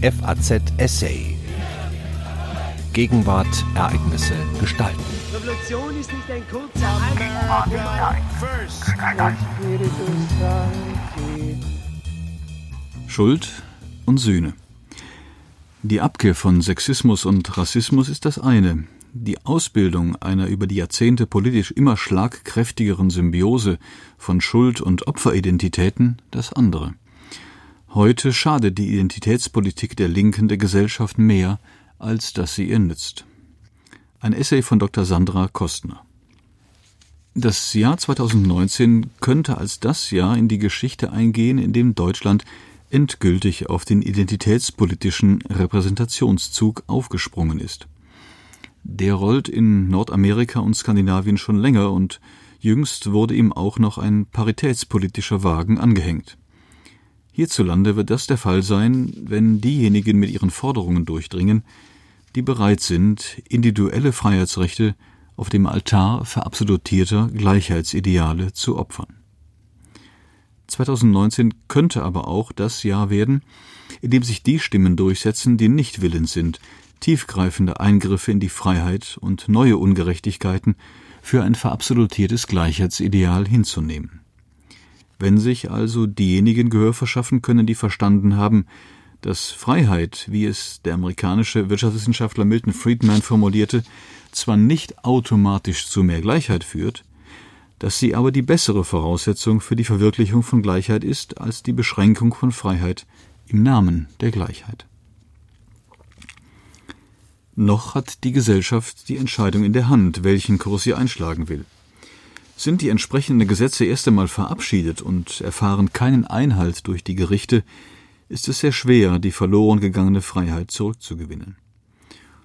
FAZ Essay. Gegenwart, Ereignisse, Gestalten. Revolution ist nicht ein kurzer Schuld und Sühne. Die Abkehr von Sexismus und Rassismus ist das eine. Die Ausbildung einer über die Jahrzehnte politisch immer schlagkräftigeren Symbiose von Schuld- und Opferidentitäten das andere. Heute schadet die Identitätspolitik der Linken der Gesellschaft mehr, als dass sie ihr nützt. Ein Essay von Dr. Sandra Kostner. Das Jahr 2019 könnte als das Jahr in die Geschichte eingehen, in dem Deutschland endgültig auf den identitätspolitischen Repräsentationszug aufgesprungen ist. Der rollt in Nordamerika und Skandinavien schon länger und jüngst wurde ihm auch noch ein paritätspolitischer Wagen angehängt. Hierzulande wird das der Fall sein, wenn diejenigen mit ihren Forderungen durchdringen, die bereit sind, individuelle Freiheitsrechte auf dem Altar verabsolutierter Gleichheitsideale zu opfern. 2019 könnte aber auch das Jahr werden, in dem sich die Stimmen durchsetzen, die nicht willens sind, tiefgreifende Eingriffe in die Freiheit und neue Ungerechtigkeiten für ein verabsolutiertes Gleichheitsideal hinzunehmen. Wenn sich also diejenigen Gehör verschaffen können, die verstanden haben, dass Freiheit, wie es der amerikanische Wirtschaftswissenschaftler Milton Friedman formulierte, zwar nicht automatisch zu mehr Gleichheit führt, dass sie aber die bessere Voraussetzung für die Verwirklichung von Gleichheit ist als die Beschränkung von Freiheit im Namen der Gleichheit. Noch hat die Gesellschaft die Entscheidung in der Hand, welchen Kurs sie einschlagen will. Sind die entsprechenden Gesetze erst einmal verabschiedet und erfahren keinen Einhalt durch die Gerichte, ist es sehr schwer, die verloren gegangene Freiheit zurückzugewinnen.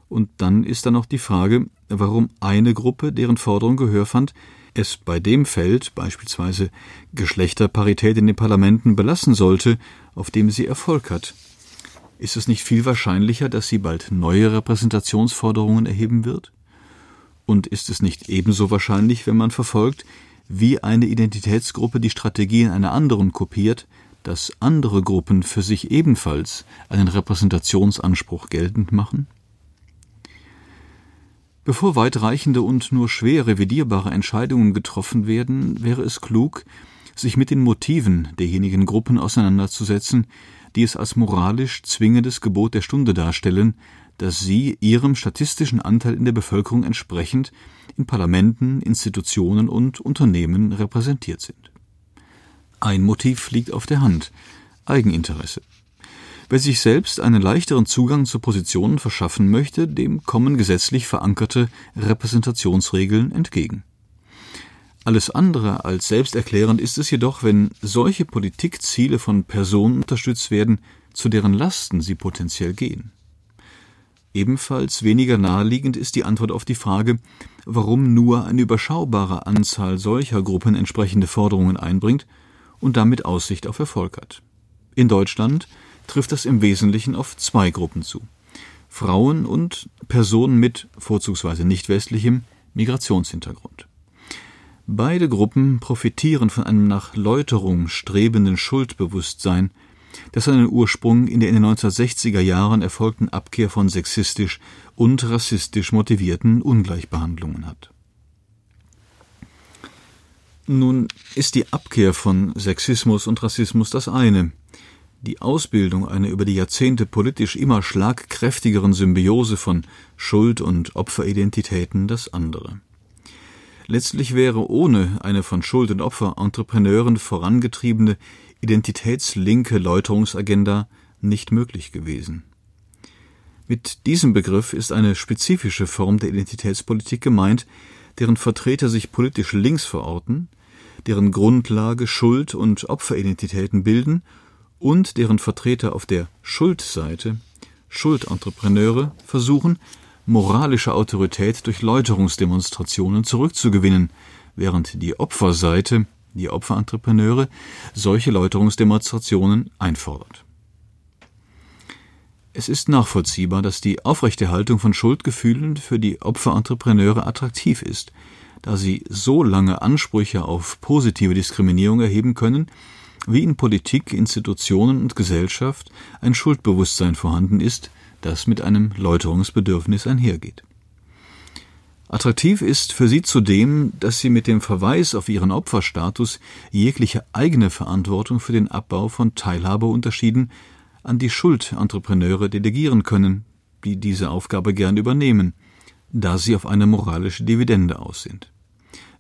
Und dann ist da noch die Frage, warum eine Gruppe, deren Forderung Gehör fand, es bei dem Feld, beispielsweise Geschlechterparität in den Parlamenten, belassen sollte, auf dem sie Erfolg hat. Ist es nicht viel wahrscheinlicher, dass sie bald neue Repräsentationsforderungen erheben wird? Und ist es nicht ebenso wahrscheinlich, wenn man verfolgt, wie eine Identitätsgruppe die Strategien einer anderen kopiert, dass andere Gruppen für sich ebenfalls einen Repräsentationsanspruch geltend machen? Bevor weitreichende und nur schwer revidierbare Entscheidungen getroffen werden, wäre es klug, sich mit den Motiven derjenigen Gruppen auseinanderzusetzen, die es als moralisch zwingendes Gebot der Stunde darstellen, dass sie ihrem statistischen Anteil in der Bevölkerung entsprechend in Parlamenten, Institutionen und Unternehmen repräsentiert sind. Ein Motiv liegt auf der Hand Eigeninteresse. Wer sich selbst einen leichteren Zugang zu Positionen verschaffen möchte, dem kommen gesetzlich verankerte Repräsentationsregeln entgegen. Alles andere als selbsterklärend ist es jedoch, wenn solche Politikziele von Personen unterstützt werden, zu deren Lasten sie potenziell gehen. Ebenfalls weniger naheliegend ist die Antwort auf die Frage, warum nur eine überschaubare Anzahl solcher Gruppen entsprechende Forderungen einbringt und damit Aussicht auf Erfolg hat. In Deutschland trifft das im Wesentlichen auf zwei Gruppen zu. Frauen und Personen mit vorzugsweise nicht westlichem Migrationshintergrund. Beide Gruppen profitieren von einem nach Läuterung strebenden Schuldbewusstsein, das seinen Ursprung in der in den 1960er Jahren erfolgten Abkehr von sexistisch und rassistisch motivierten Ungleichbehandlungen hat. Nun ist die Abkehr von Sexismus und Rassismus das eine, die Ausbildung einer über die Jahrzehnte politisch immer schlagkräftigeren Symbiose von Schuld- und Opferidentitäten das andere. Letztlich wäre ohne eine von Schuld- und Opfer-Entrepreneuren vorangetriebene identitätslinke Läuterungsagenda nicht möglich gewesen. Mit diesem Begriff ist eine spezifische Form der Identitätspolitik gemeint, deren Vertreter sich politisch links verorten, deren Grundlage Schuld- und Opferidentitäten bilden und deren Vertreter auf der Schuldseite, Schuldentrepreneure, versuchen, moralische Autorität durch Läuterungsdemonstrationen zurückzugewinnen, während die Opferseite, die Opferentrepreneure, solche Läuterungsdemonstrationen einfordert. Es ist nachvollziehbar, dass die Aufrechterhaltung von Schuldgefühlen für die Opferentrepreneure attraktiv ist, da sie so lange Ansprüche auf positive Diskriminierung erheben können, wie in Politik, Institutionen und Gesellschaft ein Schuldbewusstsein vorhanden ist, das mit einem Läuterungsbedürfnis einhergeht. Attraktiv ist für sie zudem, dass sie mit dem Verweis auf ihren Opferstatus jegliche eigene Verantwortung für den Abbau von Teilhabeunterschieden an die Schuldentrepreneure delegieren können, die diese Aufgabe gern übernehmen, da sie auf eine moralische Dividende aus sind.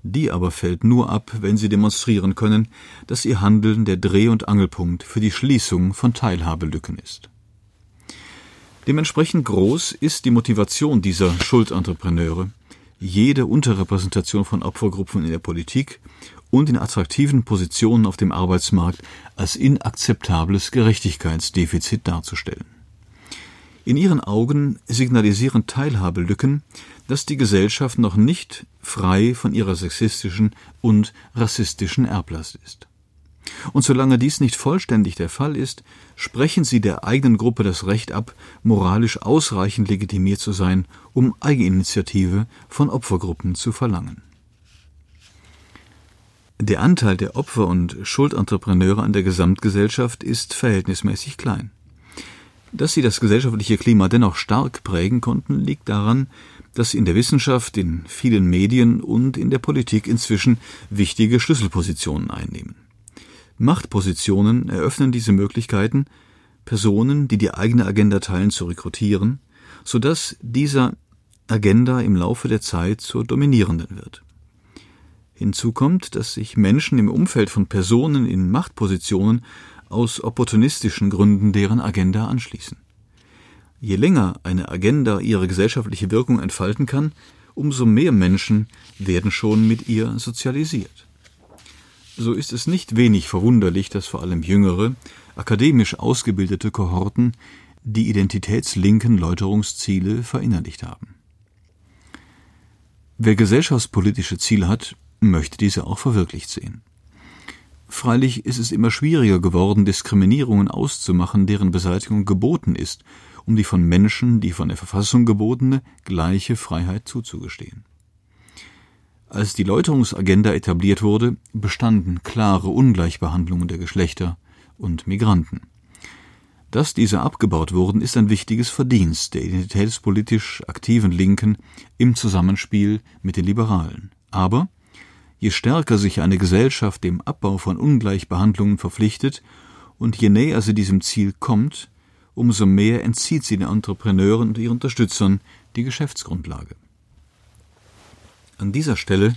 Die aber fällt nur ab, wenn sie demonstrieren können, dass ihr Handeln der Dreh- und Angelpunkt für die Schließung von Teilhabelücken ist. Dementsprechend groß ist die Motivation dieser Schuldentrepreneure, jede Unterrepräsentation von Opfergruppen in der Politik und in attraktiven Positionen auf dem Arbeitsmarkt als inakzeptables Gerechtigkeitsdefizit darzustellen. In ihren Augen signalisieren Teilhabelücken, dass die Gesellschaft noch nicht frei von ihrer sexistischen und rassistischen Erblast ist. Und solange dies nicht vollständig der Fall ist, sprechen sie der eigenen Gruppe das Recht ab, moralisch ausreichend legitimiert zu sein, um Eigeninitiative von Opfergruppen zu verlangen. Der Anteil der Opfer und Schuldentrepreneure an der Gesamtgesellschaft ist verhältnismäßig klein. Dass sie das gesellschaftliche Klima dennoch stark prägen konnten, liegt daran, dass sie in der Wissenschaft, in vielen Medien und in der Politik inzwischen wichtige Schlüsselpositionen einnehmen. Machtpositionen eröffnen diese Möglichkeiten, Personen, die die eigene Agenda teilen, zu rekrutieren, so dass dieser Agenda im Laufe der Zeit zur dominierenden wird. Hinzu kommt, dass sich Menschen im Umfeld von Personen in Machtpositionen aus opportunistischen Gründen deren Agenda anschließen. Je länger eine Agenda ihre gesellschaftliche Wirkung entfalten kann, umso mehr Menschen werden schon mit ihr sozialisiert. So ist es nicht wenig verwunderlich, dass vor allem jüngere, akademisch ausgebildete Kohorten die identitätslinken Läuterungsziele verinnerlicht haben. Wer gesellschaftspolitische Ziele hat, möchte diese auch verwirklicht sehen. Freilich ist es immer schwieriger geworden, Diskriminierungen auszumachen, deren Beseitigung geboten ist, um die von Menschen, die von der Verfassung gebotene, gleiche Freiheit zuzugestehen. Als die Läuterungsagenda etabliert wurde, bestanden klare Ungleichbehandlungen der Geschlechter und Migranten. Dass diese abgebaut wurden, ist ein wichtiges Verdienst der identitätspolitisch aktiven Linken im Zusammenspiel mit den Liberalen. Aber je stärker sich eine Gesellschaft dem Abbau von Ungleichbehandlungen verpflichtet und je näher sie diesem Ziel kommt, umso mehr entzieht sie den Entrepreneuren und ihren Unterstützern die Geschäftsgrundlage. An dieser Stelle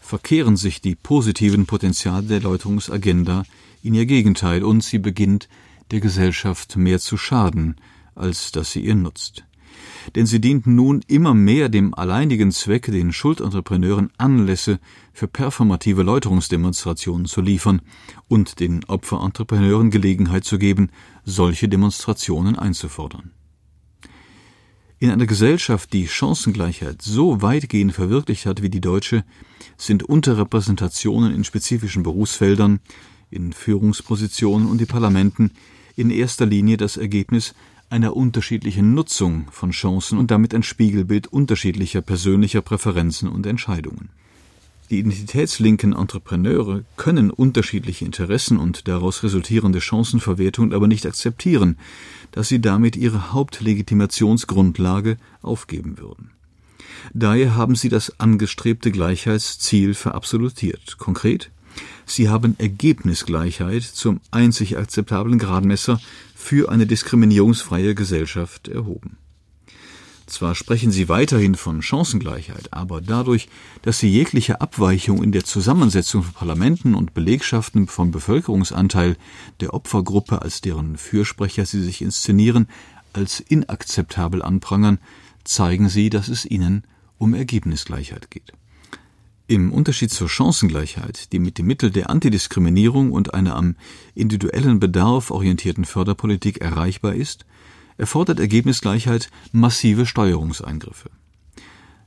verkehren sich die positiven Potenziale der Läuterungsagenda in ihr Gegenteil und sie beginnt der Gesellschaft mehr zu schaden, als dass sie ihr nutzt. Denn sie dient nun immer mehr dem alleinigen Zweck, den Schuldentrepreneuren Anlässe für performative Läuterungsdemonstrationen zu liefern und den Opferentrepreneuren Gelegenheit zu geben, solche Demonstrationen einzufordern. In einer Gesellschaft, die Chancengleichheit so weitgehend verwirklicht hat wie die deutsche, sind Unterrepräsentationen in spezifischen Berufsfeldern, in Führungspositionen und in Parlamenten in erster Linie das Ergebnis einer unterschiedlichen Nutzung von Chancen und damit ein Spiegelbild unterschiedlicher persönlicher Präferenzen und Entscheidungen. Die identitätslinken Entrepreneure können unterschiedliche Interessen und daraus resultierende Chancenverwertung aber nicht akzeptieren, dass sie damit ihre Hauptlegitimationsgrundlage aufgeben würden. Daher haben sie das angestrebte Gleichheitsziel verabsolutiert. Konkret, sie haben Ergebnisgleichheit zum einzig akzeptablen Gradmesser für eine diskriminierungsfreie Gesellschaft erhoben. Zwar sprechen sie weiterhin von Chancengleichheit, aber dadurch, dass sie jegliche Abweichung in der Zusammensetzung von Parlamenten und Belegschaften vom Bevölkerungsanteil der Opfergruppe, als deren Fürsprecher sie sich inszenieren, als inakzeptabel anprangern, zeigen sie, dass es ihnen um Ergebnisgleichheit geht. Im Unterschied zur Chancengleichheit, die mit dem Mittel der Antidiskriminierung und einer am individuellen Bedarf orientierten Förderpolitik erreichbar ist, erfordert Ergebnisgleichheit massive Steuerungseingriffe.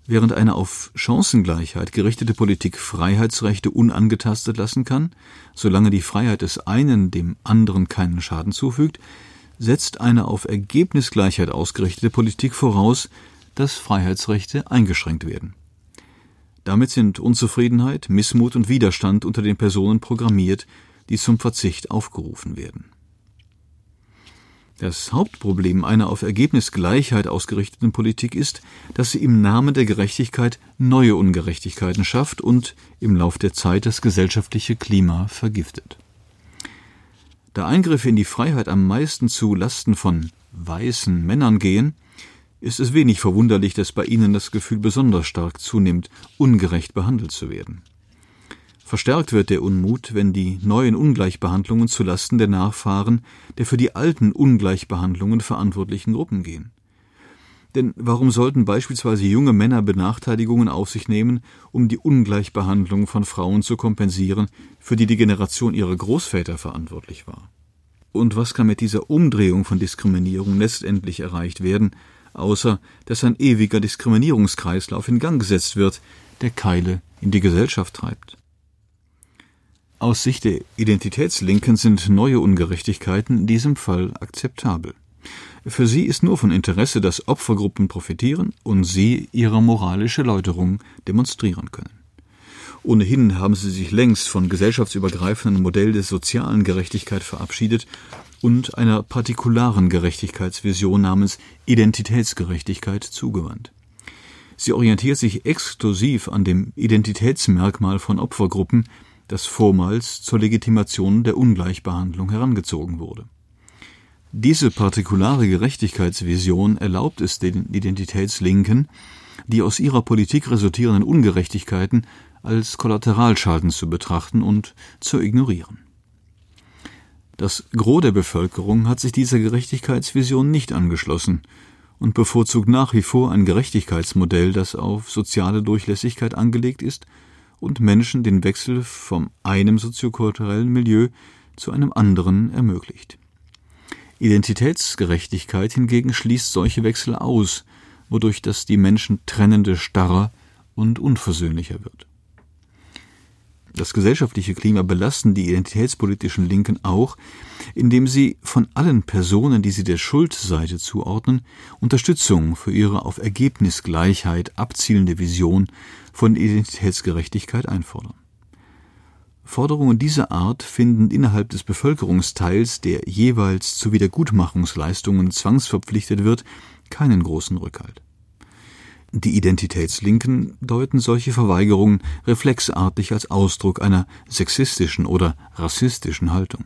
Während eine auf Chancengleichheit gerichtete Politik Freiheitsrechte unangetastet lassen kann, solange die Freiheit des einen dem anderen keinen Schaden zufügt, setzt eine auf Ergebnisgleichheit ausgerichtete Politik voraus, dass Freiheitsrechte eingeschränkt werden. Damit sind Unzufriedenheit, Missmut und Widerstand unter den Personen programmiert, die zum Verzicht aufgerufen werden. Das Hauptproblem einer auf Ergebnisgleichheit ausgerichteten Politik ist, dass sie im Namen der Gerechtigkeit neue Ungerechtigkeiten schafft und im Lauf der Zeit das gesellschaftliche Klima vergiftet. Da Eingriffe in die Freiheit am meisten zu Lasten von weißen Männern gehen, ist es wenig verwunderlich, dass bei ihnen das Gefühl besonders stark zunimmt, ungerecht behandelt zu werden. Verstärkt wird der Unmut, wenn die neuen Ungleichbehandlungen zu Lasten der Nachfahren der für die alten Ungleichbehandlungen verantwortlichen Gruppen gehen. Denn warum sollten beispielsweise junge Männer Benachteiligungen auf sich nehmen, um die Ungleichbehandlung von Frauen zu kompensieren, für die die Generation ihrer Großväter verantwortlich war? Und was kann mit dieser Umdrehung von Diskriminierung letztendlich erreicht werden, außer dass ein ewiger Diskriminierungskreislauf in Gang gesetzt wird, der Keile in die Gesellschaft treibt? Aus Sicht der Identitätslinken sind neue Ungerechtigkeiten in diesem Fall akzeptabel. Für sie ist nur von Interesse, dass Opfergruppen profitieren und sie ihre moralische Läuterung demonstrieren können. Ohnehin haben sie sich längst von gesellschaftsübergreifenden Modell der sozialen Gerechtigkeit verabschiedet und einer partikularen Gerechtigkeitsvision namens Identitätsgerechtigkeit zugewandt. Sie orientiert sich exklusiv an dem Identitätsmerkmal von Opfergruppen, das vormals zur Legitimation der Ungleichbehandlung herangezogen wurde. Diese partikulare Gerechtigkeitsvision erlaubt es den Identitätslinken, die aus ihrer Politik resultierenden Ungerechtigkeiten als Kollateralschaden zu betrachten und zu ignorieren. Das Gros der Bevölkerung hat sich dieser Gerechtigkeitsvision nicht angeschlossen und bevorzugt nach wie vor ein Gerechtigkeitsmodell, das auf soziale Durchlässigkeit angelegt ist und Menschen den Wechsel vom einem soziokulturellen Milieu zu einem anderen ermöglicht. Identitätsgerechtigkeit hingegen schließt solche Wechsel aus, wodurch das die Menschen trennende starrer und unversöhnlicher wird. Das gesellschaftliche Klima belasten die identitätspolitischen Linken auch, indem sie von allen Personen, die sie der Schuldseite zuordnen, Unterstützung für ihre auf Ergebnisgleichheit abzielende Vision von Identitätsgerechtigkeit einfordern. Forderungen dieser Art finden innerhalb des Bevölkerungsteils, der jeweils zu Wiedergutmachungsleistungen zwangsverpflichtet wird, keinen großen Rückhalt. Die Identitätslinken deuten solche Verweigerungen reflexartig als Ausdruck einer sexistischen oder rassistischen Haltung.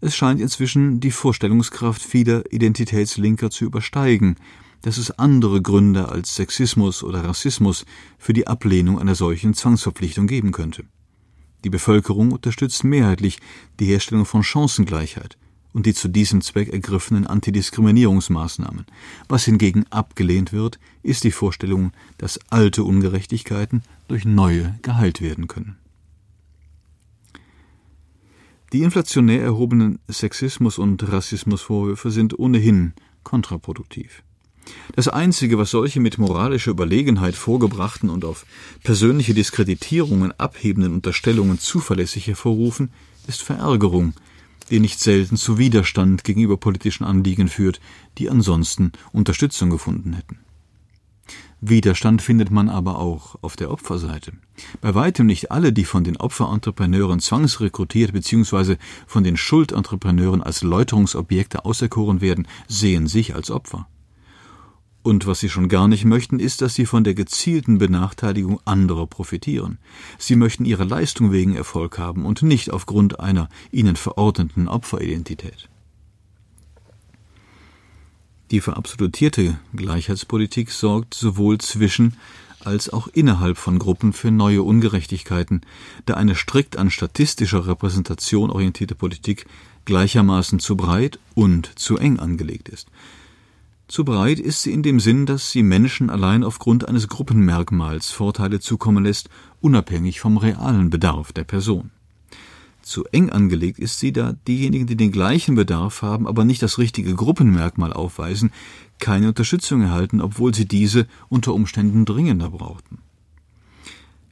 Es scheint inzwischen die Vorstellungskraft vieler Identitätslinker zu übersteigen, dass es andere Gründe als Sexismus oder Rassismus für die Ablehnung einer solchen Zwangsverpflichtung geben könnte. Die Bevölkerung unterstützt mehrheitlich die Herstellung von Chancengleichheit, und die zu diesem Zweck ergriffenen Antidiskriminierungsmaßnahmen. Was hingegen abgelehnt wird, ist die Vorstellung, dass alte Ungerechtigkeiten durch neue geheilt werden können. Die inflationär erhobenen Sexismus- und Rassismusvorwürfe sind ohnehin kontraproduktiv. Das Einzige, was solche mit moralischer Überlegenheit vorgebrachten und auf persönliche Diskreditierungen abhebenden Unterstellungen zuverlässig hervorrufen, ist Verärgerung der nicht selten zu Widerstand gegenüber politischen Anliegen führt, die ansonsten Unterstützung gefunden hätten. Widerstand findet man aber auch auf der Opferseite. Bei weitem nicht alle, die von den Opferentrepreneuren zwangsrekrutiert bzw. von den Schuldentrepreneuren als Läuterungsobjekte auserkoren werden, sehen sich als Opfer. Und was sie schon gar nicht möchten, ist, dass sie von der gezielten Benachteiligung anderer profitieren. Sie möchten ihre Leistung wegen Erfolg haben und nicht aufgrund einer ihnen verordneten Opferidentität. Die verabsolutierte Gleichheitspolitik sorgt sowohl zwischen als auch innerhalb von Gruppen für neue Ungerechtigkeiten, da eine strikt an statistischer Repräsentation orientierte Politik gleichermaßen zu breit und zu eng angelegt ist. Zu breit ist sie in dem Sinn, dass sie Menschen allein aufgrund eines Gruppenmerkmals Vorteile zukommen lässt, unabhängig vom realen Bedarf der Person. Zu eng angelegt ist sie, da diejenigen, die den gleichen Bedarf haben, aber nicht das richtige Gruppenmerkmal aufweisen, keine Unterstützung erhalten, obwohl sie diese unter Umständen dringender brauchten.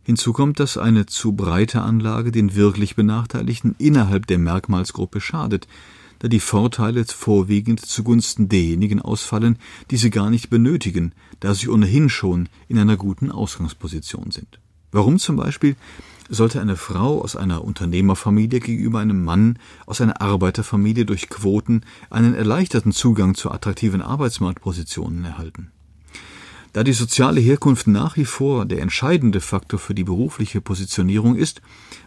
Hinzu kommt, dass eine zu breite Anlage den wirklich Benachteiligten innerhalb der Merkmalsgruppe schadet, da die Vorteile vorwiegend zugunsten derjenigen ausfallen, die sie gar nicht benötigen, da sie ohnehin schon in einer guten Ausgangsposition sind. Warum zum Beispiel? sollte eine Frau aus einer Unternehmerfamilie gegenüber einem Mann aus einer Arbeiterfamilie durch Quoten einen erleichterten Zugang zu attraktiven Arbeitsmarktpositionen erhalten. Da die soziale Herkunft nach wie vor der entscheidende Faktor für die berufliche Positionierung ist,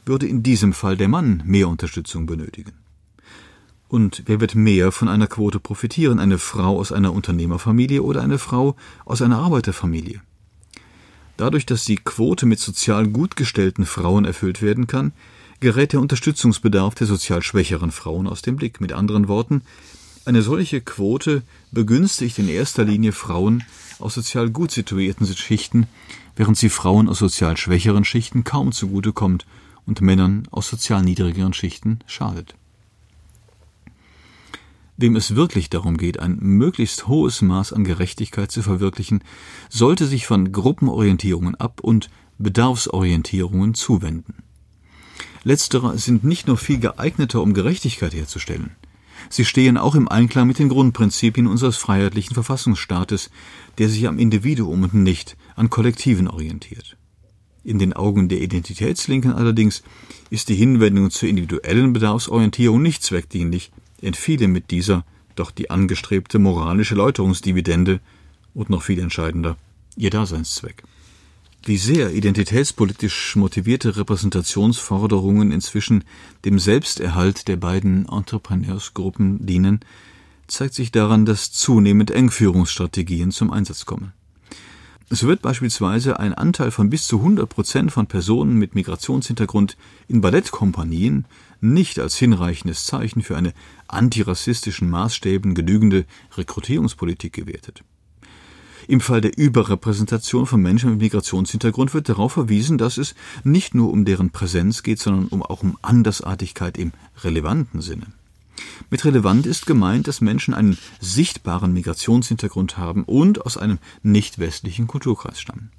würde in diesem Fall der Mann mehr Unterstützung benötigen. Und wer wird mehr von einer Quote profitieren, eine Frau aus einer Unternehmerfamilie oder eine Frau aus einer Arbeiterfamilie? Dadurch, dass die Quote mit sozial gut gestellten Frauen erfüllt werden kann, gerät der Unterstützungsbedarf der sozial schwächeren Frauen aus dem Blick. Mit anderen Worten, eine solche Quote begünstigt in erster Linie Frauen aus sozial gut situierten Schichten, während sie Frauen aus sozial schwächeren Schichten kaum zugute kommt und Männern aus sozial niedrigeren Schichten schadet. Wem es wirklich darum geht, ein möglichst hohes Maß an Gerechtigkeit zu verwirklichen, sollte sich von Gruppenorientierungen ab und Bedarfsorientierungen zuwenden. Letztere sind nicht nur viel geeigneter, um Gerechtigkeit herzustellen. Sie stehen auch im Einklang mit den Grundprinzipien unseres freiheitlichen Verfassungsstaates, der sich am Individuum und nicht an Kollektiven orientiert. In den Augen der Identitätslinken allerdings ist die Hinwendung zur individuellen Bedarfsorientierung nicht zweckdienlich, entfiele mit dieser doch die angestrebte moralische Läuterungsdividende und noch viel entscheidender ihr Daseinszweck. Wie sehr identitätspolitisch motivierte Repräsentationsforderungen inzwischen dem Selbsterhalt der beiden Entrepreneursgruppen dienen, zeigt sich daran, dass zunehmend Engführungsstrategien zum Einsatz kommen. So wird beispielsweise ein Anteil von bis zu 100 Prozent von Personen mit Migrationshintergrund in Ballettkompanien nicht als hinreichendes Zeichen für eine antirassistischen Maßstäben genügende Rekrutierungspolitik gewertet. Im Fall der Überrepräsentation von Menschen mit Migrationshintergrund wird darauf verwiesen, dass es nicht nur um deren Präsenz geht, sondern auch um Andersartigkeit im relevanten Sinne. Mit relevant ist gemeint, dass Menschen einen sichtbaren Migrationshintergrund haben und aus einem nicht westlichen Kulturkreis stammen.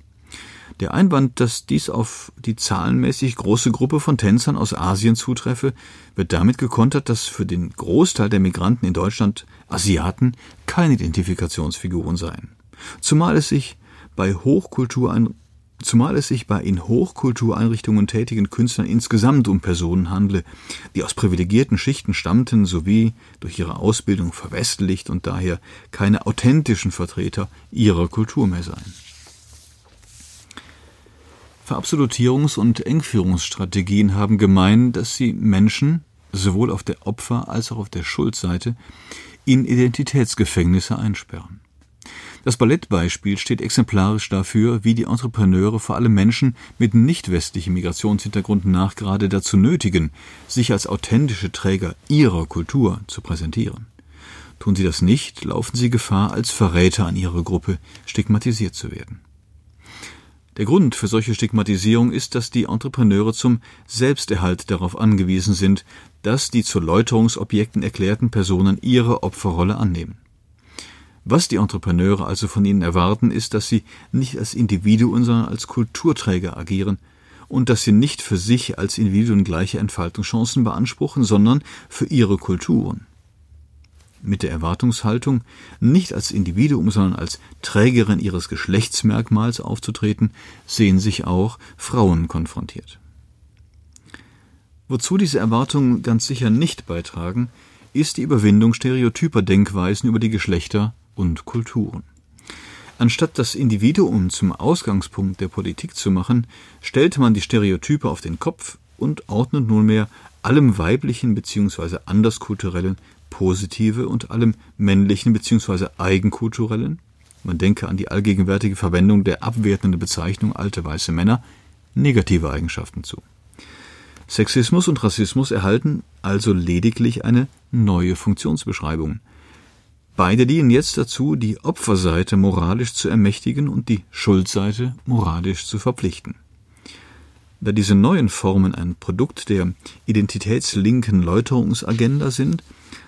Der Einwand, dass dies auf die zahlenmäßig große Gruppe von Tänzern aus Asien zutreffe, wird damit gekontert, dass für den Großteil der Migranten in Deutschland Asiaten keine Identifikationsfiguren seien. Zumal es sich bei Hochkultureinrichtungen zumal es sich bei in Hochkultureinrichtungen tätigen Künstlern insgesamt um Personen handle, die aus privilegierten Schichten stammten sowie durch ihre Ausbildung verwestlicht und daher keine authentischen Vertreter ihrer Kultur mehr seien. Verabsolutierungs- und Engführungsstrategien haben gemein, dass sie Menschen, sowohl auf der Opfer- als auch auf der Schuldseite, in Identitätsgefängnisse einsperren. Das Ballettbeispiel steht exemplarisch dafür, wie die Entrepreneure vor allem Menschen mit nicht westlichem Migrationshintergrund nachgerade dazu nötigen, sich als authentische Träger ihrer Kultur zu präsentieren. Tun sie das nicht, laufen sie Gefahr, als Verräter an ihrer Gruppe stigmatisiert zu werden. Der Grund für solche Stigmatisierung ist, dass die Entrepreneure zum Selbsterhalt darauf angewiesen sind, dass die zu Läuterungsobjekten erklärten Personen ihre Opferrolle annehmen. Was die Entrepreneure also von ihnen erwarten, ist, dass sie nicht als Individuen, sondern als Kulturträger agieren und dass sie nicht für sich als Individuen gleiche Entfaltungschancen beanspruchen, sondern für ihre Kulturen mit der Erwartungshaltung, nicht als Individuum, sondern als Trägerin ihres Geschlechtsmerkmals aufzutreten, sehen sich auch Frauen konfrontiert. Wozu diese Erwartungen ganz sicher nicht beitragen, ist die Überwindung stereotyper Denkweisen über die Geschlechter und Kulturen. Anstatt das Individuum zum Ausgangspunkt der Politik zu machen, stellte man die Stereotype auf den Kopf und ordnet nunmehr allem Weiblichen bzw. Anderskulturellen positive und allem männlichen bzw. eigenkulturellen, man denke an die allgegenwärtige Verwendung der abwertenden Bezeichnung alte weiße Männer, negative Eigenschaften zu. Sexismus und Rassismus erhalten also lediglich eine neue Funktionsbeschreibung. Beide dienen jetzt dazu, die Opferseite moralisch zu ermächtigen und die Schuldseite moralisch zu verpflichten. Da diese neuen Formen ein Produkt der identitätslinken Läuterungsagenda sind,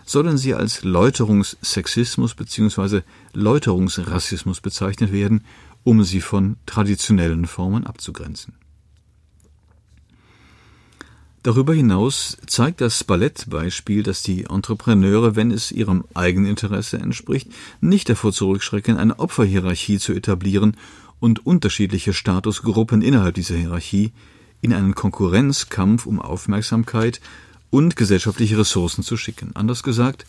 sollen sie als Läuterungssexismus bzw. Läuterungsrassismus bezeichnet werden, um sie von traditionellen Formen abzugrenzen. Darüber hinaus zeigt das Ballettbeispiel, dass die Entrepreneure, wenn es ihrem Eigeninteresse entspricht, nicht davor zurückschrecken, eine Opferhierarchie zu etablieren und unterschiedliche Statusgruppen innerhalb dieser Hierarchie in einen Konkurrenzkampf um Aufmerksamkeit und gesellschaftliche Ressourcen zu schicken. Anders gesagt,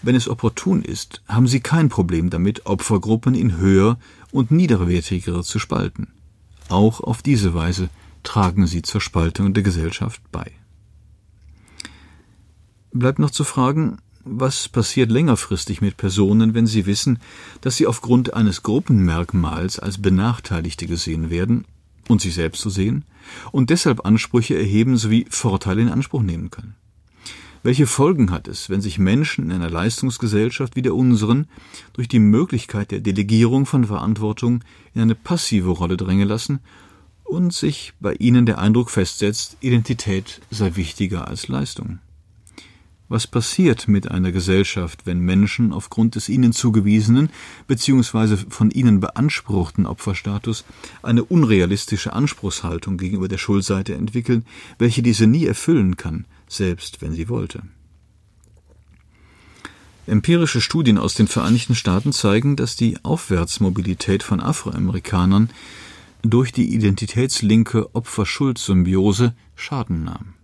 wenn es opportun ist, haben sie kein Problem damit, Opfergruppen in höher und niederwertigere zu spalten. Auch auf diese Weise tragen sie zur Spaltung der Gesellschaft bei. Bleibt noch zu fragen, was passiert längerfristig mit Personen, wenn sie wissen, dass sie aufgrund eines Gruppenmerkmals als Benachteiligte gesehen werden und sich selbst zu sehen und deshalb Ansprüche erheben sowie Vorteile in Anspruch nehmen können? Welche Folgen hat es, wenn sich Menschen in einer Leistungsgesellschaft wie der unseren durch die Möglichkeit der Delegierung von Verantwortung in eine passive Rolle drängen lassen und sich bei ihnen der Eindruck festsetzt, Identität sei wichtiger als Leistung? Was passiert mit einer Gesellschaft, wenn Menschen aufgrund des ihnen zugewiesenen bzw. von ihnen beanspruchten Opferstatus eine unrealistische Anspruchshaltung gegenüber der Schuldseite entwickeln, welche diese nie erfüllen kann, selbst wenn sie wollte? Empirische Studien aus den Vereinigten Staaten zeigen, dass die Aufwärtsmobilität von Afroamerikanern durch die identitätslinke Opfer-Schuld-Symbiose Schaden nahm.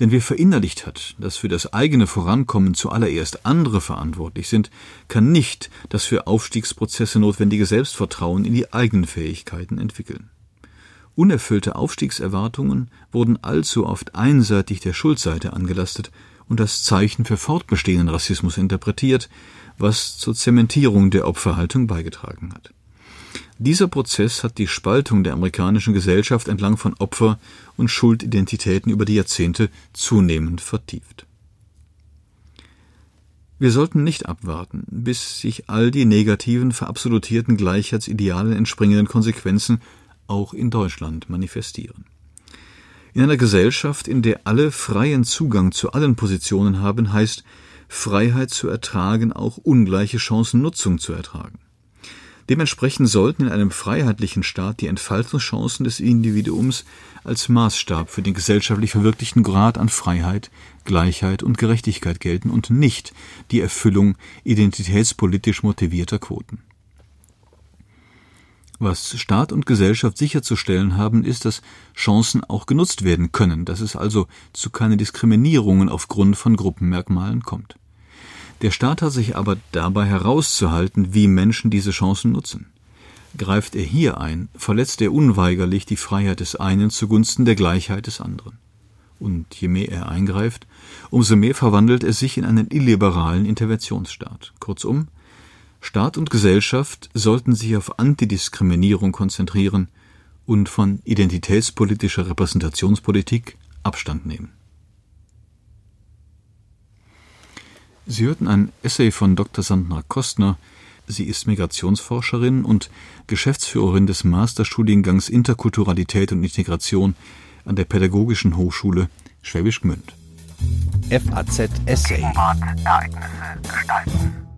Denn wer verinnerlicht hat, dass für das eigene Vorankommen zuallererst andere verantwortlich sind, kann nicht das für Aufstiegsprozesse notwendige Selbstvertrauen in die eigenen Fähigkeiten entwickeln. Unerfüllte Aufstiegserwartungen wurden allzu oft einseitig der Schuldseite angelastet und als Zeichen für fortbestehenden Rassismus interpretiert, was zur Zementierung der Opferhaltung beigetragen hat. Dieser Prozess hat die Spaltung der amerikanischen Gesellschaft entlang von Opfer- und Schuldidentitäten über die Jahrzehnte zunehmend vertieft. Wir sollten nicht abwarten, bis sich all die negativen, verabsolutierten Gleichheitsidealen entspringenden Konsequenzen auch in Deutschland manifestieren. In einer Gesellschaft, in der alle freien Zugang zu allen Positionen haben, heißt Freiheit zu ertragen auch ungleiche Chancennutzung zu ertragen. Dementsprechend sollten in einem freiheitlichen Staat die Entfaltungschancen des Individuums als Maßstab für den gesellschaftlich verwirklichten Grad an Freiheit, Gleichheit und Gerechtigkeit gelten und nicht die Erfüllung identitätspolitisch motivierter Quoten. Was Staat und Gesellschaft sicherzustellen haben, ist, dass Chancen auch genutzt werden können, dass es also zu keinen Diskriminierungen aufgrund von Gruppenmerkmalen kommt. Der Staat hat sich aber dabei herauszuhalten, wie Menschen diese Chancen nutzen. Greift er hier ein, verletzt er unweigerlich die Freiheit des einen zugunsten der Gleichheit des anderen. Und je mehr er eingreift, umso mehr verwandelt er sich in einen illiberalen Interventionsstaat. Kurzum, Staat und Gesellschaft sollten sich auf Antidiskriminierung konzentrieren und von identitätspolitischer Repräsentationspolitik Abstand nehmen. Sie hörten ein Essay von Dr. Sandra Kostner. Sie ist Migrationsforscherin und Geschäftsführerin des Masterstudiengangs Interkulturalität und Integration an der Pädagogischen Hochschule Schwäbisch Gmünd. FAZ Essay. Ereignisse gestalten.